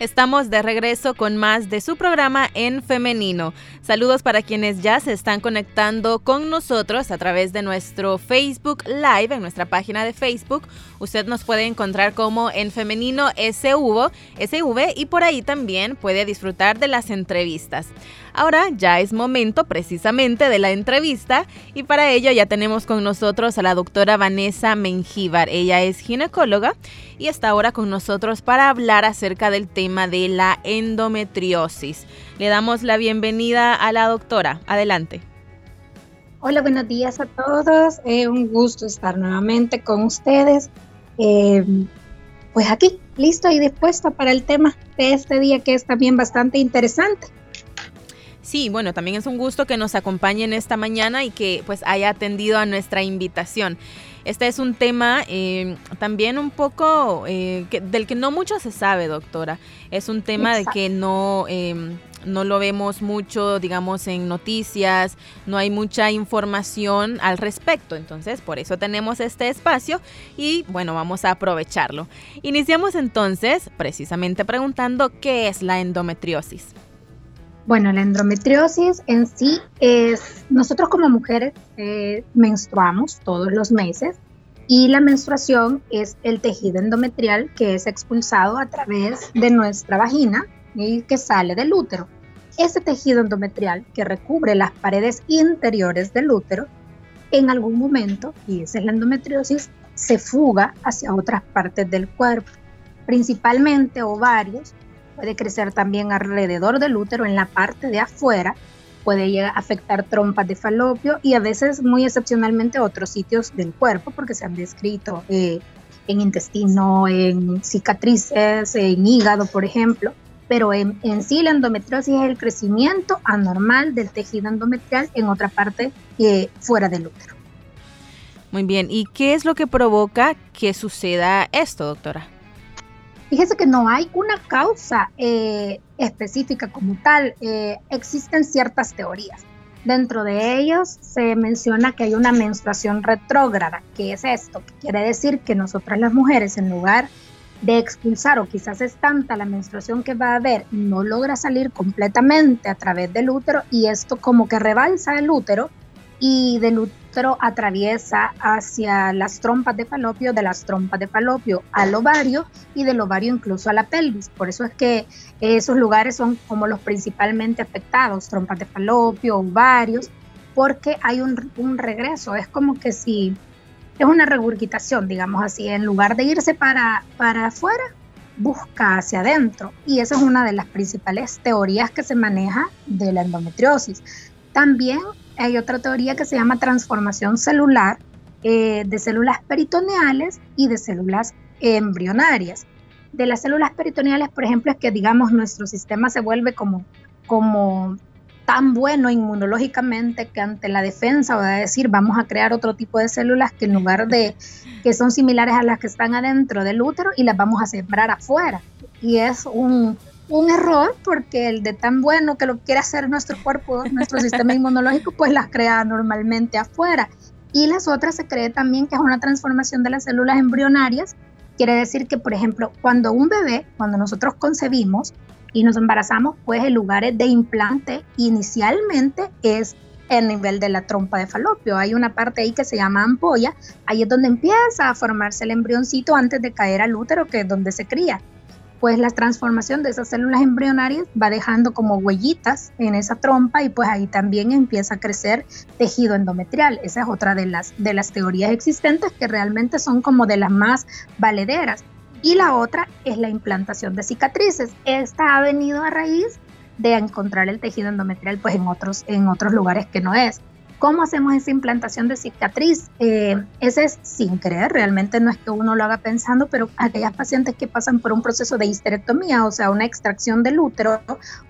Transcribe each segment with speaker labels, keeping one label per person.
Speaker 1: Estamos de regreso con más de su programa en femenino. Saludos para quienes ya se están conectando con nosotros a través de nuestro Facebook Live, en nuestra página de Facebook. Usted nos puede encontrar como en femenino SV, SV y por ahí también puede disfrutar de las entrevistas. Ahora ya es momento precisamente de la entrevista y para ello ya tenemos con nosotros a la doctora Vanessa Mengíbar. Ella es ginecóloga y está ahora con nosotros para hablar acerca del tema de la endometriosis. Le damos la bienvenida a la doctora. Adelante.
Speaker 2: Hola, buenos días a todos. Es un gusto estar nuevamente con ustedes. Eh, pues aquí, listo y dispuesta para el tema de este día que es también bastante interesante.
Speaker 1: Sí, bueno, también es un gusto que nos acompañen esta mañana y que pues haya atendido a nuestra invitación. Este es un tema eh, también un poco eh, del que no mucho se sabe, doctora. Es un tema de que no, em, no lo vemos mucho, digamos, en noticias, no hay mucha información al respecto. Entonces, por eso tenemos este espacio y bueno, vamos a aprovecharlo. Iniciamos entonces precisamente preguntando qué es la endometriosis.
Speaker 2: Bueno, la endometriosis en sí es, nosotros como mujeres eh, menstruamos todos los meses y la menstruación es el tejido endometrial que es expulsado a través de nuestra vagina y que sale del útero. Ese tejido endometrial que recubre las paredes interiores del útero, en algún momento, y esa es la endometriosis, se fuga hacia otras partes del cuerpo, principalmente ovarios, puede crecer también alrededor del útero, en la parte de afuera, puede llegar a afectar trompas de falopio y a veces muy excepcionalmente otros sitios del cuerpo porque se han descrito eh, en intestino, en cicatrices, en hígado, por ejemplo. Pero en, sí la endometriosis es el crecimiento anormal del tejido endometrial en otra parte eh, fuera del útero.
Speaker 1: Muy bien, ¿y qué es lo que provoca que suceda esto, doctora?
Speaker 2: Fíjese que no hay una causa eh, específica como tal, eh, existen ciertas teorías. Dentro de ellos se menciona que hay una menstruación retrógrada. ¿Qué es esto? quiere decir que nosotras las mujeres, en lugar de expulsar, o quizás es tanta la menstruación que va a haber, no logra salir completamente a través del útero y esto como que rebalsa el útero y del atraviesa hacia las trompas de falopio, de las trompas de falopio al ovario y del ovario incluso a la pelvis. Por eso es que esos lugares son como los principalmente afectados, trompas de falopio, ovarios, porque hay un, un regreso, es como que si es una regurgitación, digamos así, en lugar de irse para, para afuera, busca hacia adentro. Y esa es una de las principales teorías que se maneja de la endometriosis. También hay otra teoría que se llama transformación celular eh, de células peritoneales y de células embrionarias. De las células peritoneales, por ejemplo, es que digamos nuestro sistema se vuelve como, como tan bueno inmunológicamente que ante la defensa va a decir vamos a crear otro tipo de células que en lugar de que son similares a las que están adentro del útero y las vamos a sembrar afuera. Y es un, un error porque el de tan bueno que lo quiere hacer nuestro cuerpo, nuestro sistema inmunológico, pues las crea normalmente afuera. Y las otras se cree también que es una transformación de las células embrionarias. Quiere decir que, por ejemplo, cuando un bebé, cuando nosotros concebimos y nos embarazamos, pues el lugar de implante inicialmente es el nivel de la trompa de falopio. Hay una parte ahí que se llama ampolla, ahí es donde empieza a formarse el embrioncito antes de caer al útero, que es donde se cría pues la transformación de esas células embrionarias va dejando como huellitas en esa trompa y pues ahí también empieza a crecer tejido endometrial. Esa es otra de las, de las teorías existentes que realmente son como de las más valederas. Y la otra es la implantación de cicatrices. Esta ha venido a raíz de encontrar el tejido endometrial pues en otros, en otros lugares que no es. ¿Cómo hacemos esa implantación de cicatriz? Eh, ese es sin creer, realmente no es que uno lo haga pensando, pero aquellas pacientes que pasan por un proceso de histerectomía, o sea, una extracción del útero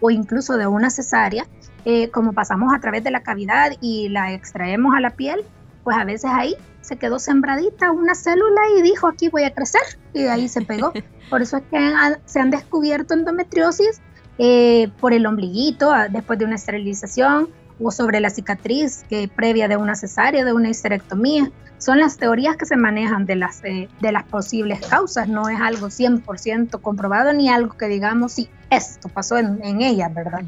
Speaker 2: o incluso de una cesárea, eh, como pasamos a través de la cavidad y la extraemos a la piel, pues a veces ahí se quedó sembradita una célula y dijo aquí voy a crecer y ahí se pegó. Por eso es que se han descubierto endometriosis eh, por el ombliguito ah, después de una esterilización o sobre la cicatriz que previa de una cesárea, de una histerectomía. Son las teorías que se manejan de las, eh, de las posibles causas, no es algo 100% comprobado ni algo que digamos, sí, esto pasó en, en ella, ¿verdad?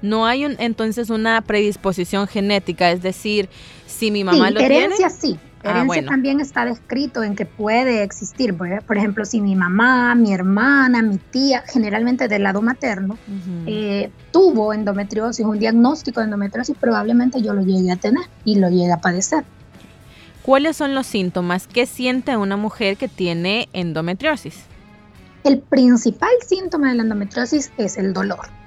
Speaker 1: No hay entonces una predisposición genética, es decir, si mi mamá lo
Speaker 2: herencia, Sí, ah, herencia también está descrito en que puede existir. Por ejemplo, si mi mamá, mi hermana, mi tía, generalmente del lado materno, eh, tuvo endometriosis, un diagnóstico de endometriosis, probablemente yo lo llegue a tener y lo llegue a padecer.
Speaker 1: ¿Cuáles son los síntomas? ¿Qué siente una mujer que tiene endometriosis?
Speaker 2: El principal síntoma de la endometriosis es el dolor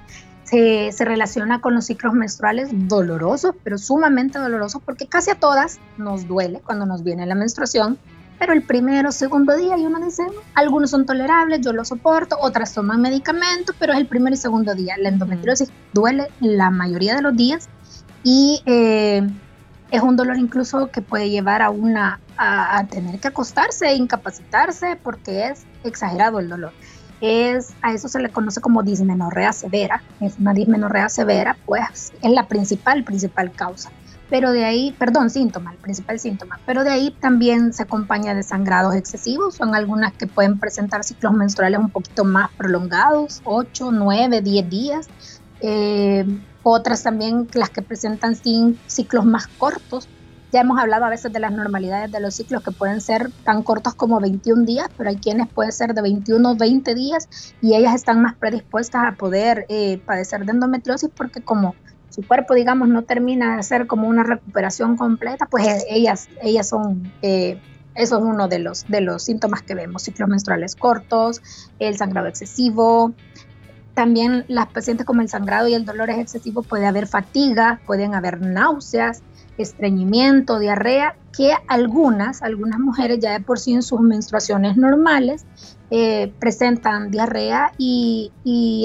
Speaker 2: se, relaciona con los ciclos menstruales dolorosos, pero sumamente dolorosos, porque casi a todas nos duele cuando nos viene la menstruación, pero el primero, segundo día, y uno dice, algunos son tolerables, yo lo soporto, otras toman medicamentos, pero es el primer y segundo día. La endometriosis duele la mayoría de los días y eh, es un dolor incluso que puede llevar a una a, a tener que acostarse e incapacitarse porque es exagerado el dolor es, a eso se le conoce como dismenorrea severa, es una dismenorrea severa, pues es la principal, principal causa. Pero de ahí, perdón, síntoma, el principal síntoma, pero de ahí también se acompaña de sangrados excesivos, son algunas que pueden presentar ciclos menstruales un poquito más prolongados, 8, 9, 10 días, eh, otras también las que presentan ciclos más cortos, ya hemos hablado a veces de las normalidades de los ciclos que pueden ser tan cortos como 21 días, pero hay quienes pueden ser de 21 o 20 días y ellas están más predispuestas a poder eh, padecer de endometriosis porque como su cuerpo, digamos, no termina de hacer como una recuperación completa, pues eh, ellas, ellas son, eh, eso es uno de los, de los síntomas que vemos, ciclos menstruales cortos, el sangrado excesivo, también las pacientes con el sangrado y el dolor es excesivo puede haber fatiga, pueden haber náuseas, estreñimiento, diarrea, que algunas, algunas mujeres ya de por sí en sus menstruaciones normales eh, presentan diarrea y,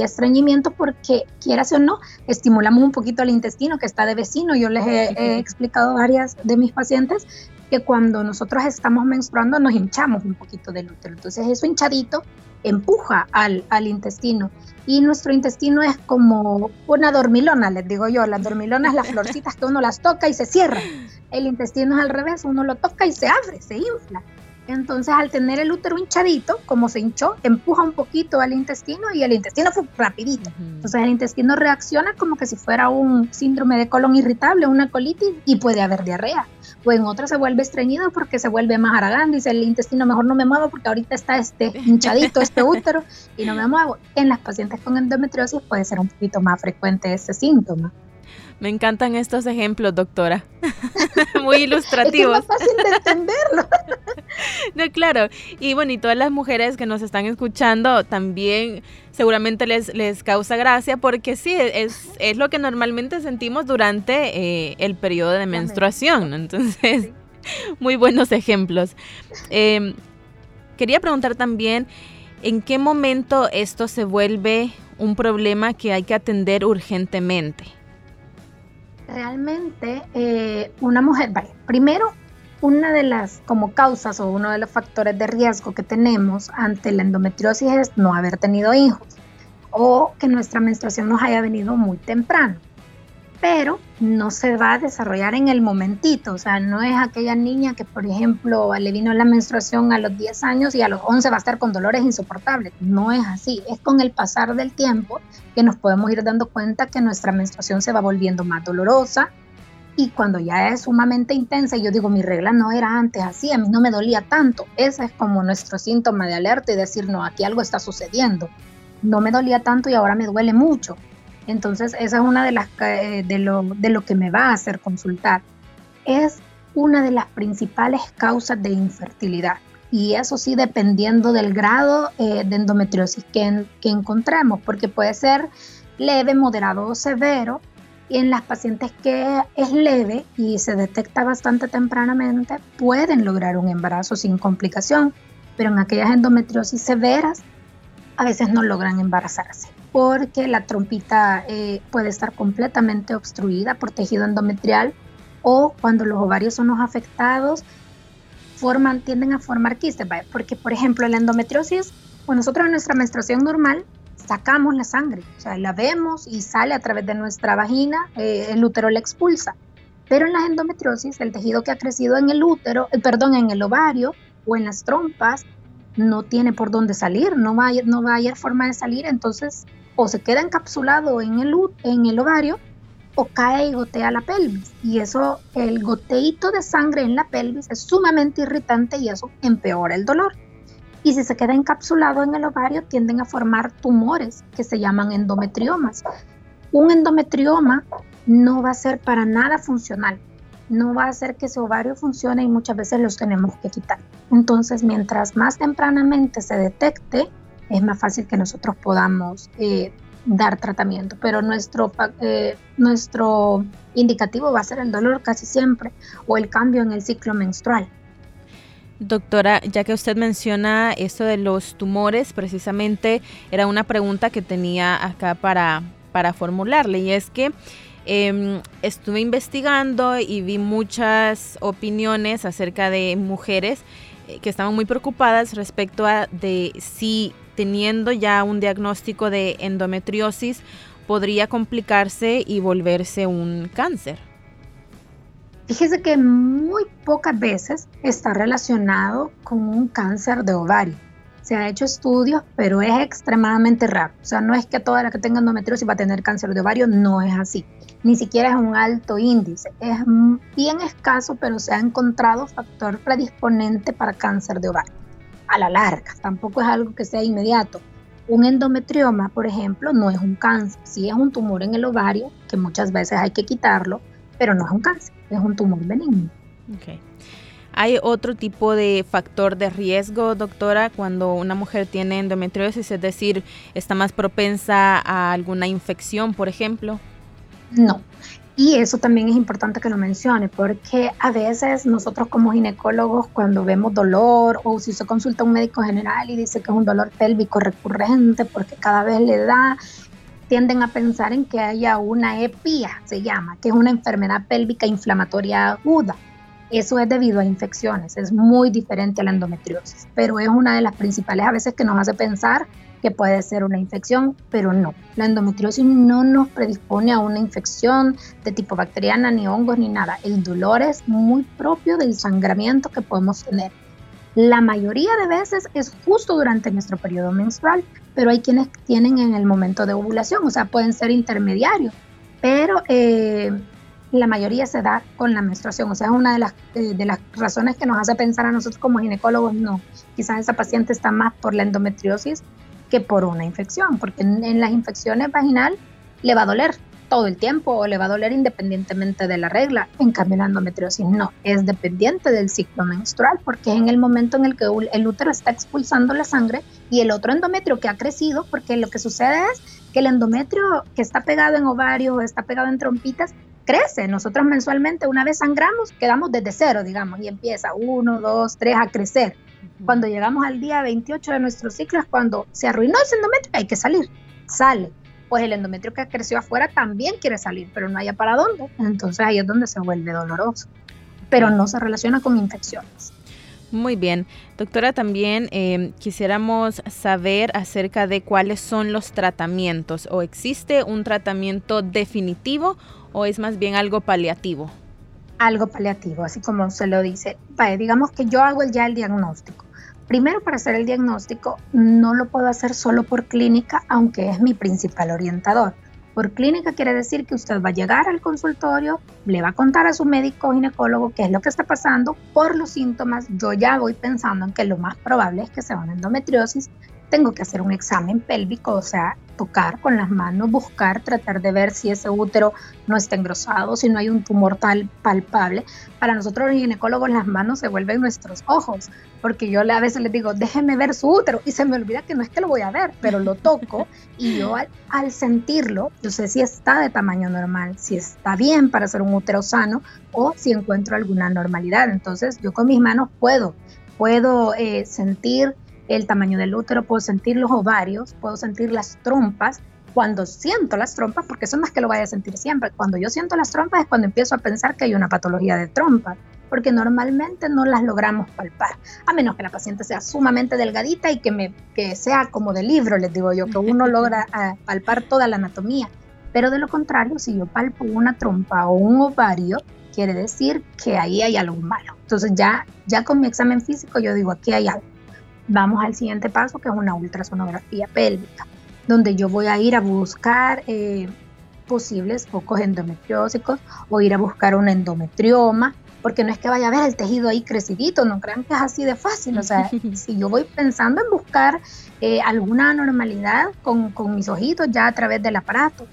Speaker 2: estreñimiento porque, quieras o no, estimulamos un poquito el intestino que está de vecino. Yo les he, explicado a varias de mis pacientes que cuando nosotros estamos menstruando nos hinchamos un poquito del útero. Entonces eso hinchadito empuja al, al intestino y nuestro intestino es como una dormilona, les digo yo. Las dormilonas, las florcitas que uno las toca y se cierran. El intestino es al revés, uno lo toca y se abre, se infla. Entonces, al tener el útero hinchadito, como se hinchó, empuja un poquito al intestino y el intestino fue rapidito. Entonces, el intestino reacciona como que si fuera un síndrome de colon irritable, una colitis, y puede haber diarrea. O en otra se vuelve estreñido porque se vuelve más aragán, dice el intestino, mejor no me muevo porque ahorita está este hinchadito, este útero, y no me muevo. En las pacientes con endometriosis puede ser un poquito más frecuente este síntoma.
Speaker 1: Me encantan estos ejemplos, doctora. Muy ilustrativos.
Speaker 2: es, más fácil de entenderlo.
Speaker 1: no, claro. Y bueno, y todas las mujeres que nos están escuchando también seguramente les, les causa gracia porque sí, es, es lo que normalmente sentimos durante eh, el periodo de menstruación. Entonces, muy buenos ejemplos. Em, quería preguntar también, ¿en qué momento esto se vuelve un problema que hay que atender urgentemente?
Speaker 2: Realmente, eh, una mujer, vale, primero, una de las como causas o uno de los factores de riesgo que tenemos ante la endometriosis es no haber tenido hijos o que nuestra menstruación nos haya venido muy temprano pero no se va a desarrollar en el momentito, o sea, no es aquella niña que, por ejemplo, le vino la menstruación a los 10 años y a los 11 va a estar con dolores insoportables, no es así, es con el pasar del tiempo que nos podemos ir dando cuenta que nuestra menstruación se va volviendo más dolorosa y cuando ya es sumamente intensa, yo digo, mi regla no era antes así, a mí no me dolía tanto, ese es como nuestro síntoma de alerta y decir, no, aquí algo está sucediendo, no me dolía tanto y ahora me duele mucho entonces, esa es una de las eh, de lo, de lo que me va a hacer consultar. Es una de las principales causas de infertilidad. Y eso sí, dependiendo del grado eh, de endometriosis que, que encontremos, porque puede ser leve, moderado o severo. Y en las pacientes que es leve y se detecta bastante tempranamente, pueden lograr un embarazo sin complicación. Pero en aquellas endometriosis severas, a veces no logran embarazarse porque la trompita eh, puede estar completamente obstruida por tejido endometrial o cuando los ovarios son los afectados, forman, tienden a formar quistes, porque por ejemplo la endometriosis, pues nosotros en nuestra menstruación normal sacamos la sangre, o sea, la vemos y sale a través de nuestra vagina, eh, el útero la expulsa. Pero en la endometriosis, el tejido que ha crecido en el útero, eh, perdón, en el ovario o en las trompas, no tiene por dónde salir, no va, no va a haber forma de salir, entonces o se queda encapsulado en el, en el ovario o cae y gotea la pelvis. Y eso, el goteito de sangre en la pelvis es sumamente irritante y eso empeora el dolor. Y si se queda encapsulado en el ovario, tienden a formar tumores que se llaman endometriomas. Un endometrioma no va a ser para nada funcional, no va a hacer que ese ovario funcione y muchas veces los tenemos que quitar. Entonces, mientras más tempranamente se detecte, es más fácil que nosotros podamos eh, dar tratamiento, pero nuestro, eh, nuestro indicativo va a ser el dolor casi siempre o el cambio en el ciclo menstrual.
Speaker 1: Doctora, ya que usted menciona esto de los tumores, precisamente era una pregunta que tenía acá para, para formularle y es que em, estuve investigando y vi muchas opiniones acerca de mujeres eh, que estaban muy preocupadas respecto a de si teniendo ya un diagnóstico de endometriosis podría complicarse y volverse un cáncer?
Speaker 2: Fíjese que muy pocas veces está relacionado con un cáncer de ovario. Se han hecho estudios, pero es extremadamente raro. O sea, no es que toda la que tenga endometriosis va a tener cáncer de ovario, no es así. Ni siquiera es un alto índice. Es bien escaso, pero se ha encontrado factor predisponente para cáncer de ovario a la larga, tampoco es algo que sea inmediato. Un endometrioma, por ejemplo, no es un cáncer, sí es un tumor en el ovario, que muchas veces hay que quitarlo, pero no es un cáncer, es un tumor benigno.
Speaker 1: Okay. ¿Hay otro tipo de factor de riesgo, doctora, cuando una mujer tiene endometriosis, es decir, está más propensa a alguna infección, por ejemplo?
Speaker 2: No, y eso también es importante que lo mencione, porque a veces nosotros como ginecólogos cuando vemos dolor o si se consulta a un médico general y dice que es un dolor pélvico recurrente porque cada vez le da, tienden a pensar en que haya una EPIA, se llama, que es una enfermedad pélvica inflamatoria aguda. Eso es debido a infecciones, es muy diferente a la endometriosis, pero es una de las principales a veces que nos hace pensar que puede ser una infección, pero no. La endometriosis no nos predispone a una infección de tipo bacteriana, ni hongos, ni nada. El dolor es muy propio del sangramiento que podemos tener. La mayoría de veces es justo durante nuestro periodo menstrual, pero hay quienes tienen en el momento de ovulación, o sea, pueden ser intermediarios, pero eh, la mayoría se da con la menstruación, o sea, es una de las, eh, de las razones que nos hace pensar a nosotros como ginecólogos, no, quizás esa paciente está más por la endometriosis que por una infección, porque en, las infecciones vaginal le va a doler todo el tiempo o le va a doler independientemente de la regla. En cambio, la endometriosis no, es dependiente del ciclo menstrual porque es en el momento en el que el útero está expulsando la sangre y el otro endometrio que ha crecido, porque lo que sucede es que el endometrio que está pegado en ovario está pegado en trompitas crece. Nosotros mensualmente, una vez sangramos, quedamos desde cero, digamos, y empieza uno, dos, tres a crecer. Cuando llegamos al día 28 de nuestro ciclo es cuando se arruinó ese endometrio, hay que salir, sale. Pues el endometrio que creció afuera también quiere salir, pero no haya para dónde. Entonces ahí es donde se vuelve doloroso, pero no se relaciona con infecciones.
Speaker 1: Muy bien. Doctora, también eh, quisiéramos saber acerca de cuáles son los tratamientos. ¿O existe un tratamiento definitivo o es más bien algo paliativo?
Speaker 2: algo paliativo, así como se lo dice. digamos que yo hago ya el diagnóstico. Primero, para hacer el diagnóstico, no lo puedo hacer solo por clínica, aunque es mi principal orientador. Por clínica quiere decir que usted va a llegar al consultorio, le va a contar a su médico ginecólogo qué es lo que está pasando. Por los síntomas, yo ya voy pensando en que lo más probable es que sea una endometriosis. Tengo que hacer un examen pélvico, o sea, tocar con las manos, buscar, tratar de ver si ese útero no está engrosado, si no hay un tumor tal palpable. Para nosotros los ginecólogos las manos se vuelven nuestros ojos, porque yo a veces les digo, déjeme ver su útero y se me olvida que no es que lo voy a ver, pero lo toco y yo al, sentirlo, yo sé si está de tamaño normal, si está bien para ser un útero sano o si encuentro alguna normalidad. Entonces yo con mis manos puedo, puedo eh, sentir el tamaño del útero, puedo sentir los ovarios, puedo sentir las trompas cuando siento las trompas, porque eso no es que lo vaya a sentir siempre, cuando yo siento las trompas es cuando empiezo a pensar que hay una patología de trompas, porque normalmente no las logramos palpar, a menos que la paciente sea sumamente delgadita y que, me, que sea como de libro, les digo yo, que uno logra ah, palpar toda la anatomía. Pero de lo contrario, si yo palpo una trompa o un ovario, quiere decir que ahí hay algo malo. Entonces ya, ya con mi examen físico yo digo, aquí hay algo. Vamos al siguiente paso, que es una ultrasonografía pélvica donde yo voy a ir a buscar eh, posibles focos endometriósicos o ir a buscar un endometrioma, porque no es que vaya a ver el tejido ahí crecidito, no crean que es así de fácil. O sea, si yo voy pensando en buscar eh, alguna anormalidad con, con mis ojitos ya a través del aparato,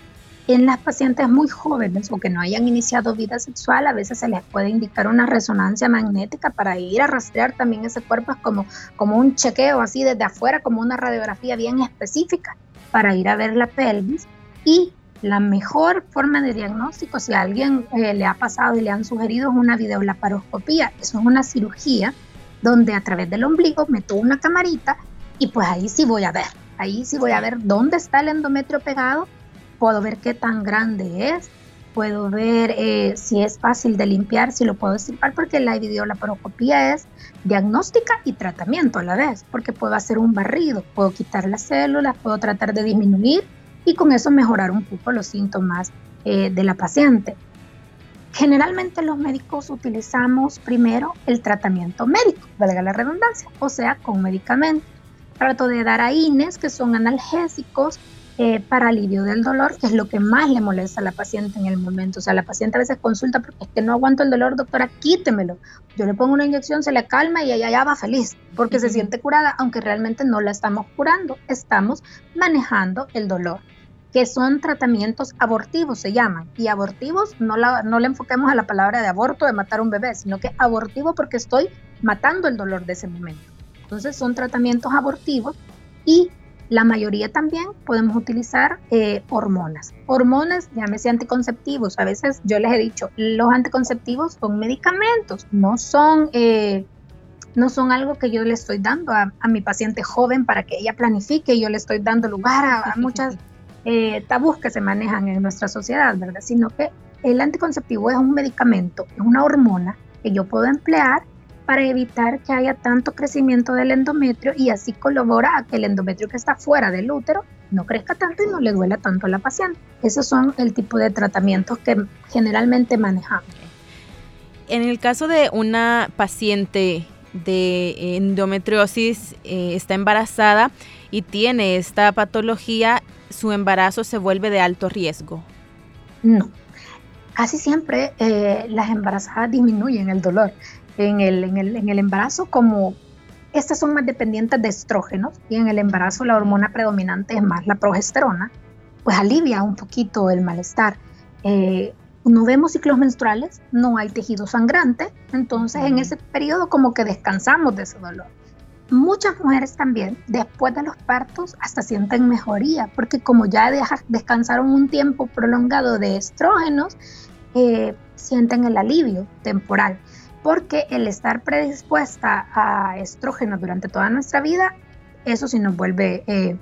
Speaker 2: en las pacientes muy jóvenes o que no hayan iniciado vida sexual, a veces se les puede indicar una resonancia magnética para ir a rastrear también ese cuerpo, es como, como un chequeo así desde afuera, como una radiografía bien específica para ir a ver la pelvis y la mejor forma de diagnóstico, si a alguien eh, le ha pasado y le han sugerido, es una videolaparoscopía. Eso es una cirugía donde a través del ombligo meto una camarita y pues ahí sí voy a ver. Ahí sí voy a ver dónde está el endometrio pegado, puedo ver qué tan grande es, puedo ver eh, si es fácil de limpiar, si lo puedo estirpar, porque la videolaparoscopía es diagnóstica y tratamiento a la vez, porque puedo hacer un barrido, puedo quitar las células, puedo tratar de disminuir y con eso mejorar un poco los síntomas eh, de la paciente. Generalmente los médicos utilizamos primero el tratamiento médico, valga la redundancia, o sea, con medicamentos. Trato de dar AINES, que son analgésicos, eh, para alivio del dolor, que es lo que más le molesta a la paciente en el momento. O sea, la paciente a veces consulta porque es que no aguanto el dolor, doctora, quítemelo. Yo le pongo una inyección, se le calma y ella ya va feliz porque se siente curada, aunque realmente no la estamos curando, estamos manejando el dolor que son tratamientos abortivos, se llaman. Y abortivos, no, la, no le enfoquemos a la palabra de aborto, de matar un bebé, sino que abortivo porque estoy matando el dolor de ese momento. Entonces son tratamientos abortivos y la mayoría también podemos utilizar eh, hormonas. Hormonas, llámese anticonceptivos. A veces yo les he dicho, los anticonceptivos son medicamentos, no son, eh, no son algo que yo le estoy dando a, mi paciente joven para que ella planifique. Yo le estoy dando lugar a, muchas eh, tabús que se manejan en nuestra sociedad, ¿verdad? Sino que el anticonceptivo es un medicamento, es una hormona que yo puedo emplear para evitar que haya tanto crecimiento del endometrio y así colabora a que el endometrio que está fuera del útero no crezca tanto y no le duela tanto a la paciente. Esos son el tipo de tratamientos que generalmente manejamos.
Speaker 1: En el caso de una paciente de endometriosis, eh, está embarazada y tiene esta patología, su embarazo se vuelve de alto riesgo.
Speaker 2: No, casi siempre eh, las embarazadas disminuyen el dolor en el, en el, en el embarazo como estas son más dependientes de estrógenos y en el embarazo la hormona predominante es más la progesterona, pues alivia un poquito el malestar. Eh, no vemos ciclos menstruales, no hay tejido sangrante, entonces en ese periodo como que descansamos de ese dolor. Muchas mujeres también, después de los partos, hasta sienten mejoría, porque como ya descansaron un tiempo prolongado de estrógenos, eh, sienten el alivio temporal porque el estar predispuesta a estrógenos durante toda nuestra vida, eso sí nos vuelve eh,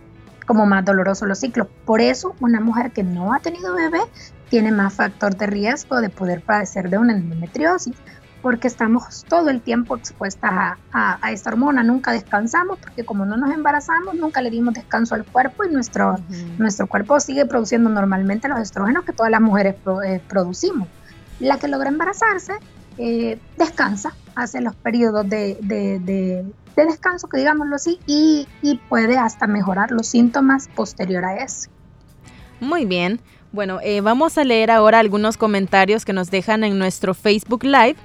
Speaker 2: como más doloroso los ciclos. Por eso, una mujer que no ha tenido bebé tiene más factor de riesgo de poder padecer de una endometriosis, porque estamos todo el tiempo expuestas a, esta hormona, nunca descansamos, porque como no nos embarazamos, nunca le dimos descanso al cuerpo y nuestro, nuestro cuerpo sigue produciendo normalmente los estrógenos que todas las mujeres eh, producimos. La que logra embarazarse eh, descansa, hace los periodos de, de, descanso, que digámoslo así, y, puede hasta mejorar los síntomas posterior a eso.
Speaker 1: Muy bien. Bueno, eh, vamos a leer ahora algunos comentarios que nos dejan en nuestro Facebook Live.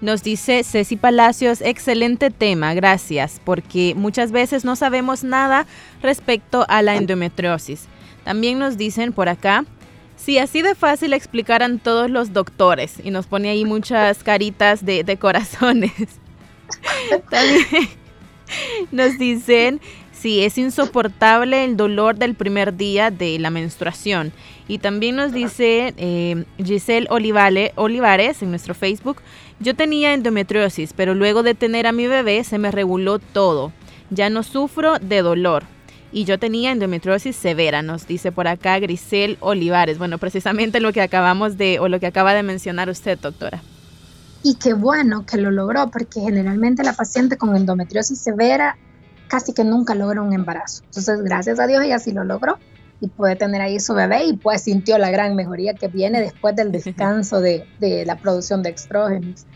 Speaker 1: Nos dice Ceci Palacios, excelente tema, gracias, porque muchas veces no sabemos nada respecto a la endometriosis. También nos dicen por acá, si así de fácil explicaran todos los doctores y nos pone ahí muchas caritas de, corazones. También nos dicen si es insoportable el dolor del primer día de la menstruación. Y también nos dice eh, Giselle Olivares en nuestro Facebook, yo tenía endometriosis, pero luego de tener a mi bebé se me reguló todo. Ya no sufro de dolor. Y yo tenía endometriosis severa, nos dice por acá Grisel Olivares. Bueno, precisamente lo que acabamos de, o lo que acaba de mencionar usted, doctora.
Speaker 2: Y qué bueno que lo logró, porque generalmente la paciente con endometriosis severa casi que nunca logra un embarazo. Entonces, gracias a Dios ella sí lo logró y puede tener ahí su bebé y pues sintió la gran mejoría que viene después del descanso de, de la producción de estrógenos.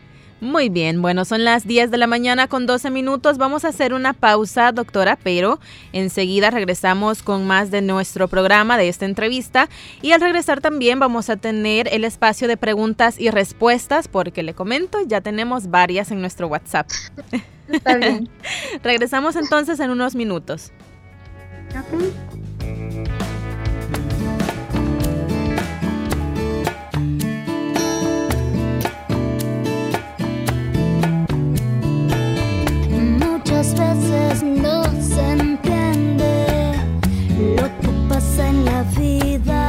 Speaker 1: Muy bien, bueno, son las 10 de la mañana con 12 minutos. Vamos a hacer una pausa, doctora, pero enseguida regresamos con más de nuestro programa, de esta entrevista. Y al regresar también vamos a tener el espacio de preguntas y respuestas, porque le comento, ya tenemos varias en nuestro WhatsApp.
Speaker 2: Está bien.
Speaker 1: Regresamos entonces en unos minutos.
Speaker 3: No se entiende lo que pasa en la vida.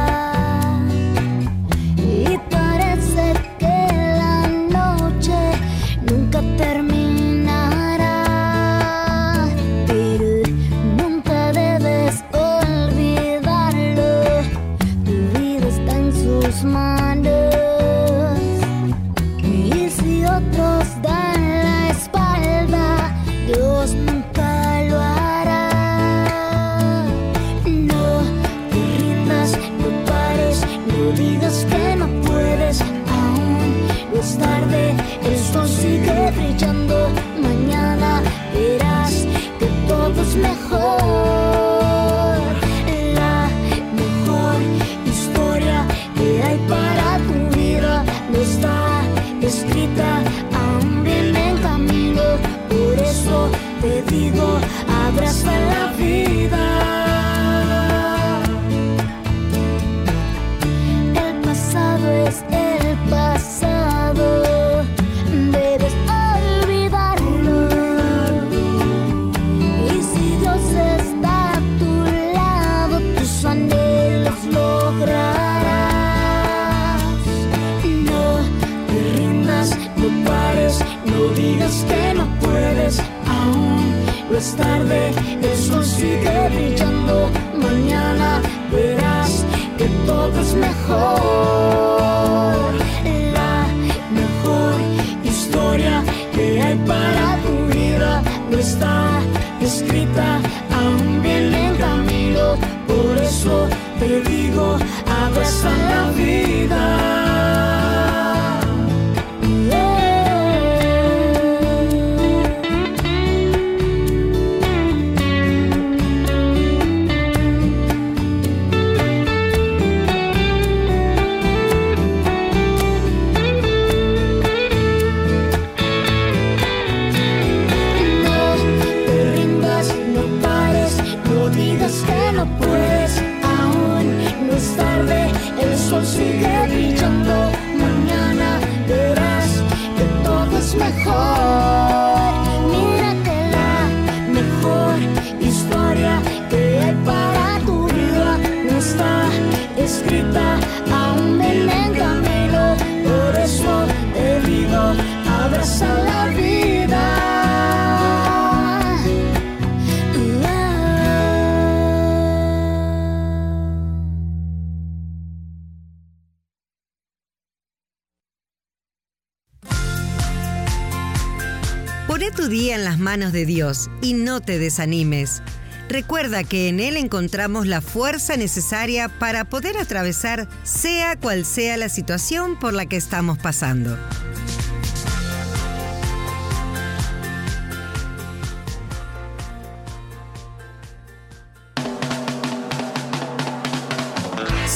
Speaker 4: De Dios y no te desanimes. Recuerda que en Él encontramos la fuerza necesaria para poder atravesar sea cual sea la situación por la que estamos pasando.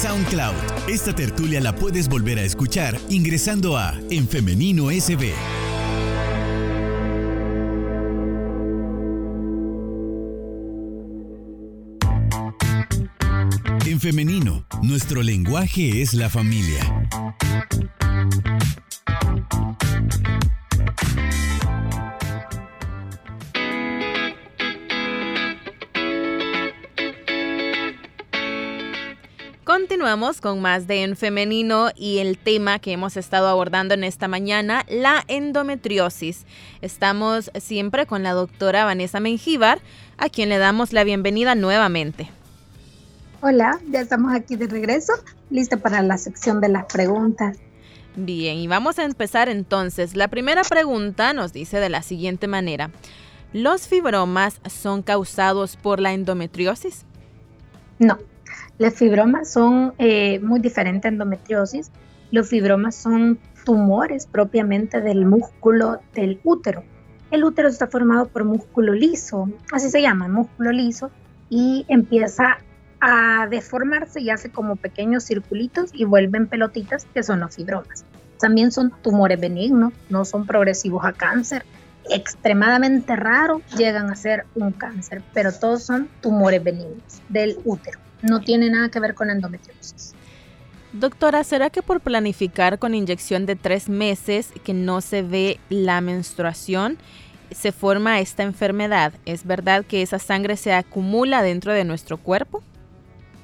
Speaker 5: SoundCloud. Esta tertulia la puedes volver a escuchar ingresando a En Femenino SB. Femenino, nuestro lenguaje es la familia.
Speaker 1: Continuamos con más de En Femenino y el tema que hemos estado abordando en esta mañana, la endometriosis. Estamos siempre con la doctora Vanessa Mengíbar, a quien le damos la bienvenida nuevamente.
Speaker 2: Hola, ya estamos aquí de regreso, lista para la sección de las preguntas.
Speaker 1: Bien, y vamos a empezar entonces. La primera pregunta nos dice de la siguiente manera. ¿Los fibromas son causados por la endometriosis?
Speaker 2: No, las fibromas son eh, muy diferentes a endometriosis. Los fibromas son tumores propiamente del músculo del útero. El útero está formado por músculo liso, así se llama, músculo liso, y empieza a deformarse y hace como pequeños circulitos y vuelven pelotitas que son los fibromas. También son tumores benignos, no son progresivos a cáncer. Extremadamente raro llegan a ser un cáncer, pero todos son tumores benignos del útero. No tiene nada que ver con endometriosis.
Speaker 1: Doctora, ¿será que por planificar con inyección de tres meses que no se ve la menstruación, se forma esta enfermedad? ¿Es verdad que esa sangre se acumula dentro de nuestro cuerpo?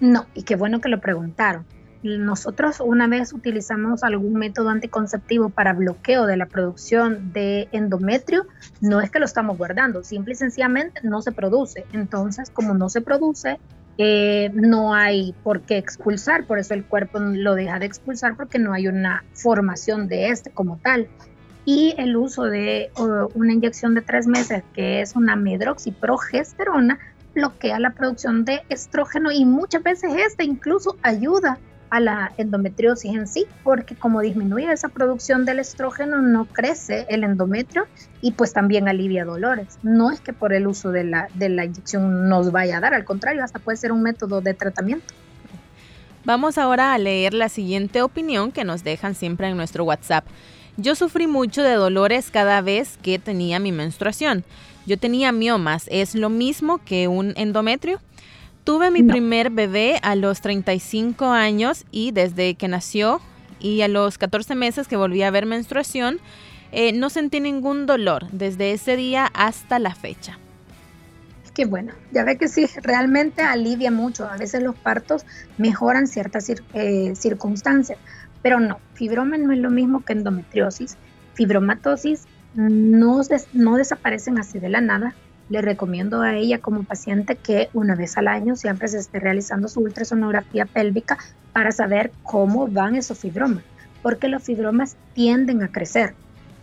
Speaker 2: No, y qué bueno que lo preguntaron. Nosotros una vez utilizamos algún método anticonceptivo para bloqueo de la producción de endometrio, no es que lo estamos guardando, simple y sencillamente no se produce. Entonces, como no se produce, eh, no hay por qué expulsar, por eso el cuerpo lo deja de expulsar porque no hay una formación de este como tal. Y el uso de una inyección de tres meses, que es una medroxiprogesterona, bloquea la producción de estrógeno y muchas veces este incluso ayuda a la endometriosis en sí, porque como disminuye esa producción del estrógeno, no crece el endometrio y pues también alivia dolores. No es que por el uso de la, de la inyección nos vaya a dar, al contrario, hasta puede ser un método de tratamiento.
Speaker 1: Vamos ahora a leer la siguiente opinión que nos dejan siempre en nuestro WhatsApp. Yo sufrí mucho de dolores cada vez que tenía mi menstruación. Yo tenía miomas, ¿es lo mismo que un endometrio? Tuve mi primer bebé a los 35 años y desde que nació y a los 14 meses que volví a ver menstruación, eh, no sentí ningún dolor desde ese día hasta la fecha.
Speaker 2: Qué bueno, ya ve que sí, realmente alivia mucho. A veces los partos mejoran ciertas eh, circunstancias, pero no, fibroma no es lo mismo que endometriosis. Fibromatosis no, desaparecen así de la nada. Le recomiendo a ella como paciente que una vez al año siempre se esté realizando su ultrasonografía pélvica para saber cómo van esos fibromas, porque los fibromas tienden a crecer,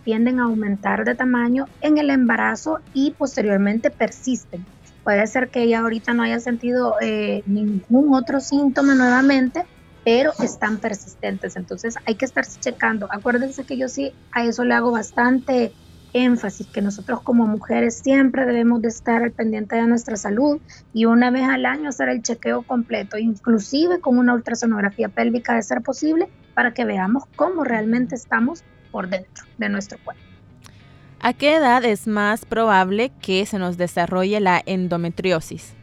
Speaker 2: tienden a aumentar de tamaño en el embarazo y posteriormente persisten. Puede ser que ella ahorita no haya sentido eh, ningún otro síntoma nuevamente, pero están persistentes. Entonces hay que estarse checando. Acuérdense que yo sí a eso le hago bastante énfasis, que nosotros como mujeres siempre debemos de estar al pendiente de nuestra salud y una vez al año hacer el chequeo completo, inclusive con una ultrasonografía pélvica de ser posible, para que veamos cómo realmente estamos por dentro de nuestro cuerpo.
Speaker 1: ¿A qué edad es más probable que se nos desarrolle la endometriosis?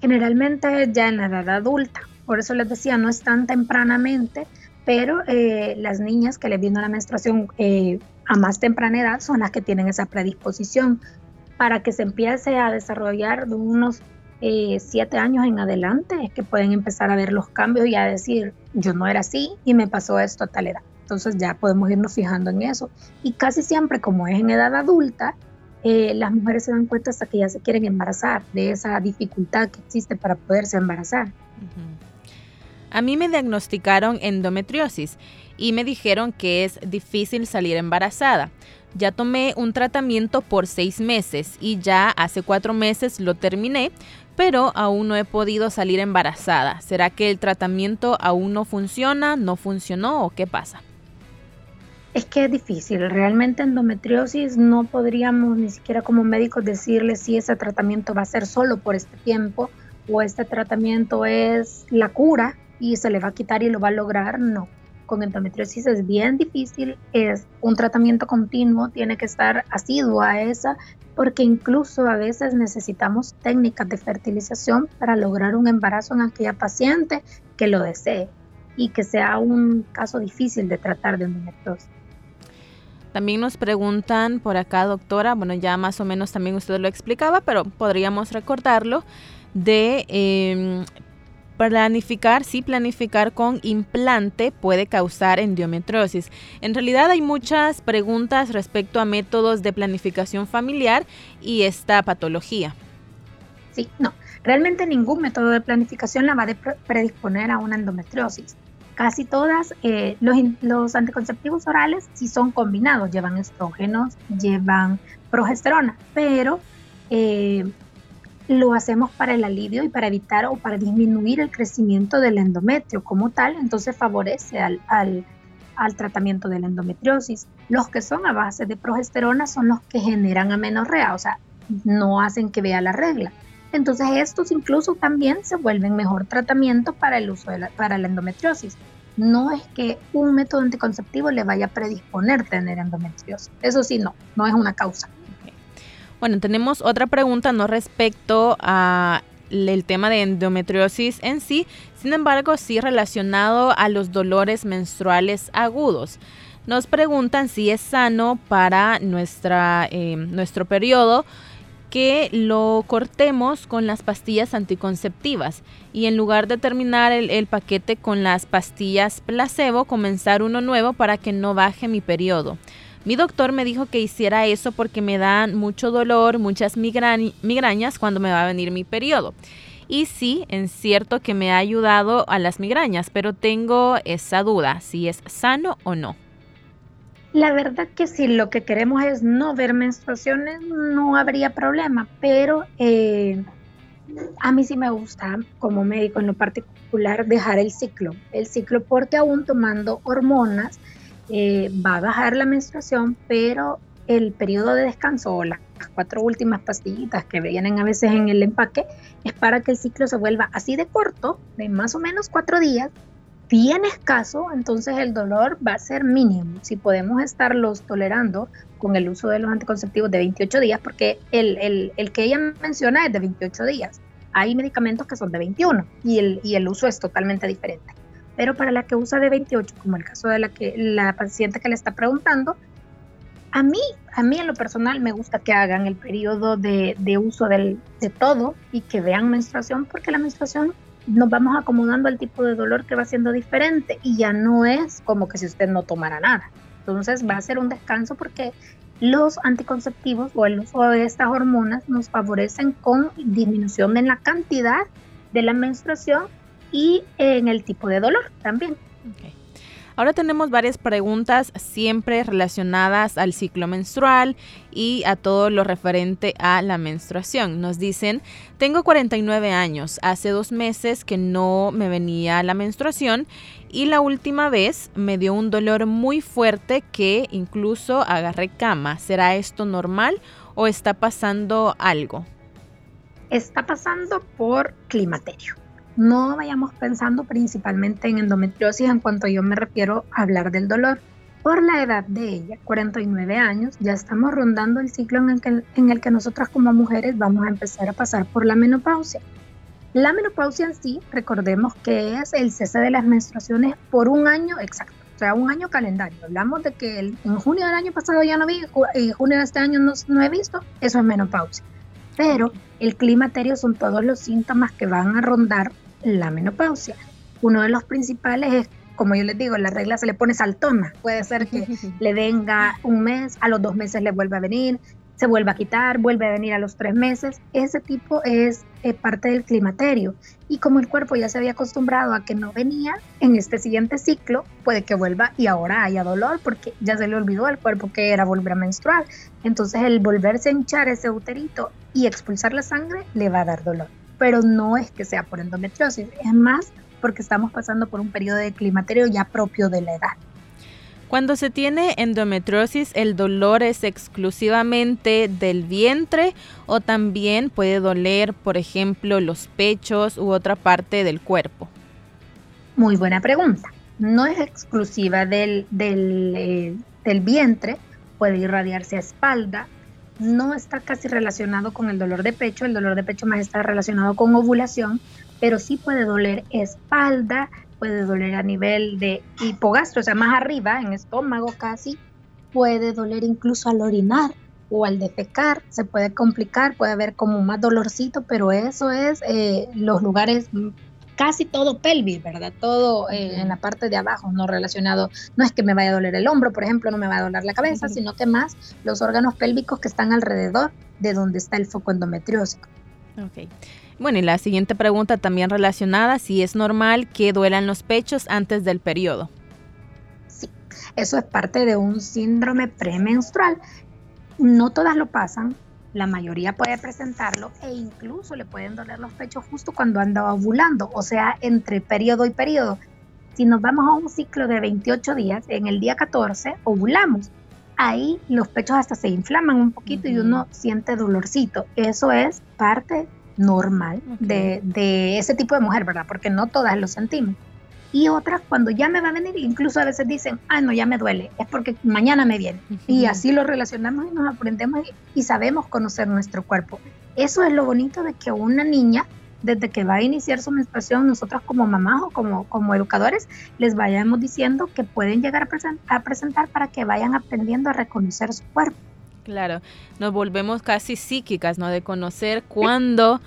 Speaker 2: Generalmente ya en la edad adulta, por eso les decía, no es tan tempranamente, pero eh, las niñas que les viene la menstruación eh, a más temprana edad son las que tienen esa predisposición para que se empiece a desarrollar de unos eh, siete años en adelante, es que pueden empezar a ver los cambios y a decir, yo no era así y me pasó esto a tal edad. Entonces ya podemos irnos fijando en eso. Y casi siempre, como es en edad adulta, las mujeres se dan cuenta hasta que ya se quieren embarazar, de esa dificultad que existe para poderse embarazar.
Speaker 1: A mí me diagnosticaron endometriosis y me dijeron que es difícil salir embarazada. Ya tomé un tratamiento por seis meses y ya hace cuatro meses lo terminé, pero aún no he podido salir embarazada. ¿Será que el tratamiento aún no funciona, no funcionó o qué pasa?
Speaker 2: Es que es difícil, realmente endometriosis no podríamos ni siquiera como médicos decirle si ese tratamiento va a ser solo por este tiempo o este tratamiento es la cura y se le va a quitar y lo va a lograr, no. Con endometriosis es bien difícil, es un tratamiento continuo, tiene que estar asiduo a esa, porque incluso a veces necesitamos técnicas de fertilización para lograr un embarazo en aquella paciente que lo desee y que sea un caso difícil de tratar de endometriosis.
Speaker 1: También nos preguntan por acá, doctora, bueno, ya más o menos también usted lo explicaba, pero podríamos recordarlo, de em, planificar, sí planificar con implante puede causar endometriosis. En realidad hay muchas preguntas respecto a métodos de planificación familiar y esta patología.
Speaker 2: Sí, no, realmente ningún método de planificación la va a predisponer a una endometriosis. Casi todas eh, los, anticonceptivos orales sí son combinados, llevan estrógenos, llevan progesterona, pero eh, lo hacemos para el alivio y para evitar o para disminuir el crecimiento del endometrio como tal, entonces favorece al, al, tratamiento de la endometriosis. Los que son a base de progesterona son los que generan amenorrea, o sea, no hacen que vea la regla. Entonces estos incluso también se vuelven mejor tratamiento para el uso de para la endometriosis. No es que un método anticonceptivo le vaya a predisponer tener endometriosis. Eso sí, no, no es una causa.
Speaker 1: Bueno, tenemos otra pregunta no respecto a el tema de endometriosis en sí, sin embargo, sí relacionado a los dolores menstruales agudos. Nos preguntan si es sano para nuestra, eh, nuestro periodo que lo cortemos con las pastillas anticonceptivas y en lugar de terminar el, el, paquete con las pastillas placebo, comenzar uno nuevo para que no baje mi periodo. Mi doctor me dijo que hiciera eso porque me dan mucho dolor, muchas migrañas cuando me va a venir mi periodo. Y sí, es cierto que me ha ayudado a las migrañas, pero tengo esa duda, si es sano o no.
Speaker 2: La verdad que si lo que queremos es no ver menstruaciones, no habría problema, pero eh, a mí sí me gusta como médico en lo particular dejar el ciclo, el ciclo porque aún tomando hormonas, eh, va a bajar la menstruación, pero el periodo de descanso o las cuatro últimas pastillitas que vienen a veces en el empaque es para que el ciclo se vuelva así de corto, de más o menos cuatro días, bien escaso, entonces el dolor va a ser mínimo. Si podemos estarlos tolerando con el uso de los anticonceptivos de 28 días, porque el, que ella menciona es de 28 días. Hay medicamentos que son de 21 y el, y el uso es totalmente diferente pero para la que usa de 28, como el caso de la que la paciente que le está preguntando, a mí, a mí en lo personal me gusta que hagan el periodo de, de uso del, de todo y que vean menstruación, porque la menstruación nos vamos acomodando al tipo de dolor que va siendo diferente y ya no es como que si usted no tomara nada. Entonces va a ser un descanso porque los anticonceptivos o el uso de estas hormonas nos favorecen con disminución en la cantidad de la menstruación y en el tipo de dolor también.
Speaker 1: Ahora tenemos varias preguntas siempre relacionadas al ciclo menstrual y a todo lo referente a la menstruación. Nos dicen, tengo 49 años, hace dos meses que no me venía la menstruación y la última vez me dio un dolor muy fuerte que incluso agarré cama. ¿Será esto normal o está pasando algo?
Speaker 2: Está pasando por climaterio no vayamos pensando principalmente en endometriosis en cuanto yo me refiero a hablar del dolor. Por la edad de ella, 49 años, ya estamos rondando el ciclo en el que, en el que nosotras como mujeres vamos a empezar a pasar por la menopausia. La menopausia en sí, recordemos que es el cese de las menstruaciones por un año exacto, o sea, un año calendario. Hablamos de que en junio del año pasado ya no vi, en junio de este año no, no he visto, eso es menopausia. Pero el climaterio son todos los síntomas que van a rondar la menopausia. Uno de los principales es, como yo les digo, la regla se le pone saltona. Puede ser que le venga un mes, a los dos meses le vuelve a venir, se vuelve a quitar, vuelve a venir a los tres meses. Ese tipo es eh, parte del climaterio. Y como el cuerpo ya se había acostumbrado a que no venía, en este siguiente ciclo puede que vuelva y ahora haya dolor porque ya se le olvidó al cuerpo que era volver a menstruar. Entonces el volverse a hinchar ese uterito y expulsar la sangre le va a dar dolor pero no es que sea por endometriosis, es más porque estamos pasando por un periodo de climaterio ya propio de la edad.
Speaker 1: Cuando se tiene endometriosis, ¿el dolor es exclusivamente del vientre o también puede doler, por ejemplo, los pechos u otra parte del cuerpo?
Speaker 2: Muy buena pregunta. No es exclusiva del, del, eh, del vientre, puede irradiarse a espalda, no está casi relacionado con el dolor de pecho, el dolor de pecho más está relacionado con ovulación, pero sí puede doler espalda, puede doler a nivel de hipogastro, o sea, más arriba, en estómago casi, puede doler incluso al orinar o al defecar, se puede complicar, puede haber como más dolorcito, pero eso es eh, los lugares casi todo pelvis, ¿verdad? Todo eh, en la parte de abajo, no relacionado, no es que me vaya a doler el hombro, por ejemplo, no me va a doler la cabeza, sino que más los órganos pélvicos que están alrededor de donde está el foco endometriósico.
Speaker 1: Ok. Bueno, y la siguiente pregunta también relacionada, si es normal que duelan los pechos antes del periodo.
Speaker 2: Sí, eso es parte de un síndrome premenstrual. No todas lo pasan, la mayoría puede presentarlo e incluso le pueden doler los pechos justo cuando anda ovulando, o sea, entre periodo y periodo. Si nos vamos a un ciclo de 28 días, en el día 14 ovulamos. Ahí los pechos hasta se inflaman un poquito y uno siente dolorcito. Eso es parte normal de, de, ese tipo de mujer, ¿verdad? Porque no todas lo sentimos. Y otras cuando ya me va a venir, incluso a veces dicen, ah, no, ya me duele, es porque mañana me viene. Y así lo relacionamos y nos aprendemos y, y sabemos conocer nuestro cuerpo. Eso es lo bonito de que una niña desde que va a iniciar su menstruación, nosotros como mamás o como, como educadores, les vayamos diciendo que pueden llegar a, a presentar para que vayan aprendiendo a reconocer su cuerpo.
Speaker 1: Claro, nos volvemos casi psíquicas, ¿no? De conocer cuándo,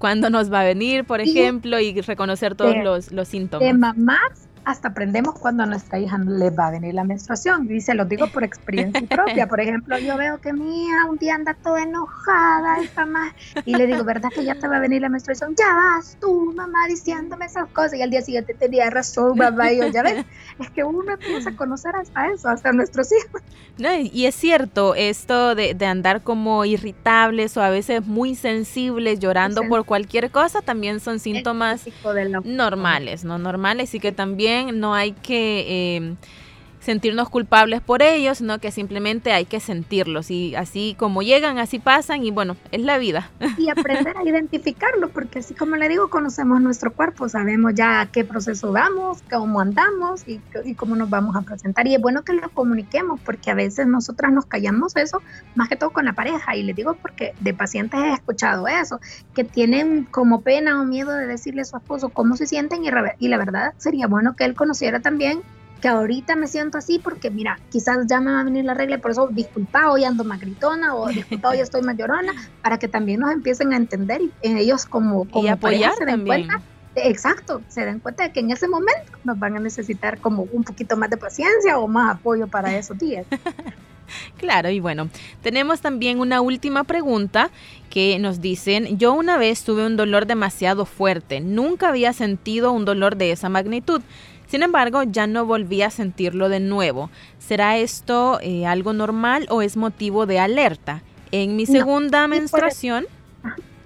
Speaker 1: cuándo nos va a venir, por ejemplo, y reconocer todos los, los síntomas.
Speaker 2: De mamás hasta aprendemos cuando a nuestra hija le va a venir la menstruación. Y se lo digo por experiencia propia. Por ejemplo, yo veo que mi hija un día anda toda enojada y mamá, y le digo, ¿verdad que ya te va a venir la menstruación? Ya vas tú, mamá, diciéndome esas cosas. Y al día siguiente tenía razón, mamá. Y yo, ya ves, es que uno empieza a conocer hasta eso, hasta nuestros hijos.
Speaker 1: No, y es cierto, esto de, de andar como irritables o a veces muy sensibles, llorando por cualquier cosa, también son síntomas normales, ¿no? Normales y que también no hay que eh, sentirnos culpables por ellos, sino que simplemente hay que sentirlos y así como llegan, así pasan y bueno, es la vida.
Speaker 2: Y aprender a identificarlo, porque así como le digo, conocemos nuestro cuerpo, sabemos ya a qué proceso vamos, cómo andamos y, cómo nos vamos a presentar. Y es bueno que lo comuniquemos, porque a veces nosotras nos callamos eso, más que todo con la pareja. Y le digo porque de pacientes he escuchado eso, que tienen como pena o miedo de decirle a su esposo cómo se sienten y, y la verdad sería bueno que él conociera también que ahorita me siento así porque, mira, quizás ya me va a venir la regla, por eso disculpa, hoy ando más gritona o disculpa, hoy estoy más llorona, para que también nos empiecen a entender y ellos como, como
Speaker 1: y apoyar
Speaker 2: se den cuenta. Exacto, se den cuenta de que en ese momento nos van a necesitar como un poquito más de paciencia o más apoyo para esos días.
Speaker 1: Claro, y bueno, tenemos también una última pregunta que nos dicen, yo una vez tuve un dolor demasiado fuerte, nunca había sentido un dolor de esa magnitud. Sin embargo, ya no volví a sentirlo de nuevo. ¿Será esto eh, algo normal o es motivo de alerta? En mi segunda menstruación,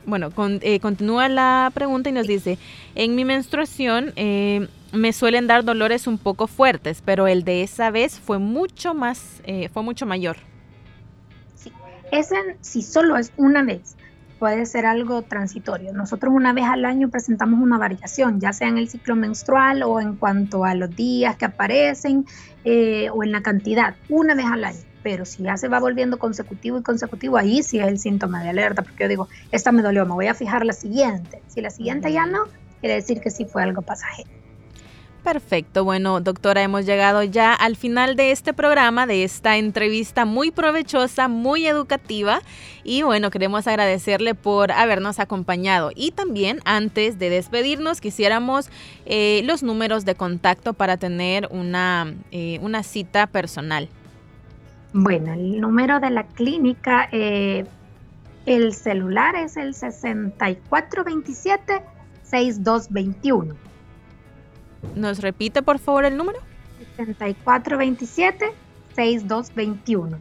Speaker 1: bueno, eh, continúa la pregunta y nos dice, en mi menstruación eh, me suelen dar dolores un poco fuertes, pero el de esa vez fue mucho más, fue mucho mayor.
Speaker 2: Sí, ese si solo es una vez puede ser algo transitorio. Nosotros una vez al año presentamos una variación, ya sea en el ciclo menstrual o en cuanto a los días que aparecen eh, o en la cantidad, una vez al año. Pero si ya se va volviendo consecutivo y consecutivo, ahí sí es el síntoma de alerta, porque yo digo, esta me dolió, me voy a fijar la siguiente. Si la siguiente ya no, quiere decir que sí fue algo pasajero.
Speaker 1: Perfecto, bueno doctora, hemos llegado ya al final de este programa, de esta entrevista muy provechosa, muy educativa y bueno, queremos agradecerle por habernos acompañado y también antes de despedirnos quisiéramos eh, los números de contacto para tener una, eh, una cita personal.
Speaker 2: Bueno, el número de la clínica, eh, el celular es el 6427-6221.
Speaker 1: ¿Nos repite por favor el número?
Speaker 2: 6427-6221.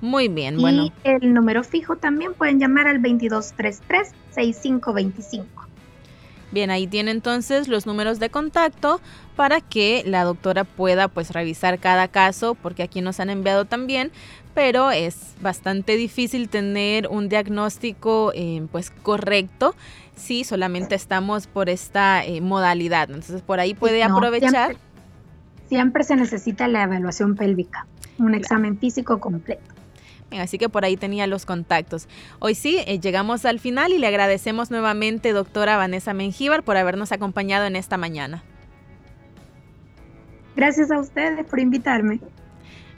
Speaker 1: Muy bien, bueno.
Speaker 2: Y el número fijo también pueden llamar al 2233-6525.
Speaker 1: Bien, ahí tiene entonces los números de contacto para que la doctora pueda pues revisar cada caso, porque aquí nos han enviado también, pero es bastante difícil tener un diagnóstico eh, pues correcto si solamente estamos por esta eh, modalidad. Entonces por ahí puede aprovechar.
Speaker 2: Siempre, se necesita la evaluación pélvica, un examen físico completo.
Speaker 1: Así que por ahí tenía los contactos. Hoy sí, eh, llegamos al final y le agradecemos nuevamente, doctora Vanessa Mengíbar, por habernos acompañado en esta mañana.
Speaker 2: Gracias a ustedes por invitarme.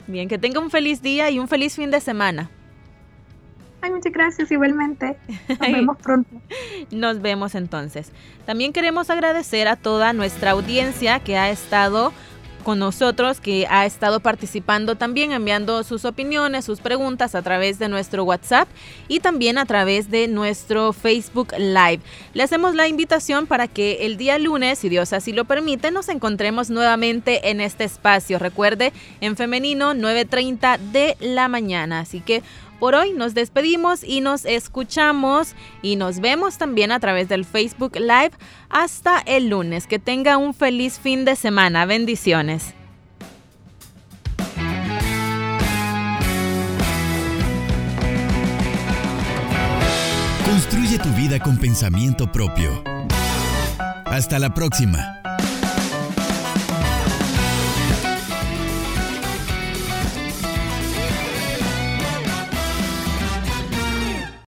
Speaker 1: Bien, que tenga un feliz día y un feliz fin de semana.
Speaker 2: Ay, muchas gracias, igualmente. Nos vemos pronto.
Speaker 1: Nos vemos entonces. También queremos agradecer a toda nuestra audiencia que ha estado con nosotros, que ha estado participando también, enviando sus opiniones, sus preguntas a través de nuestro WhatsApp y también a través de nuestro Facebook Live. Le hacemos la invitación para que el día lunes, si Dios así lo permite, nos encontremos nuevamente en este espacio. Recuerde, en femenino 9.30 de la mañana. Así que por hoy nos despedimos y nos escuchamos y nos vemos también a través del Facebook Live hasta el lunes. Que tenga un feliz fin de semana. Bendiciones.
Speaker 5: Construye tu vida con pensamiento propio. Hasta la próxima.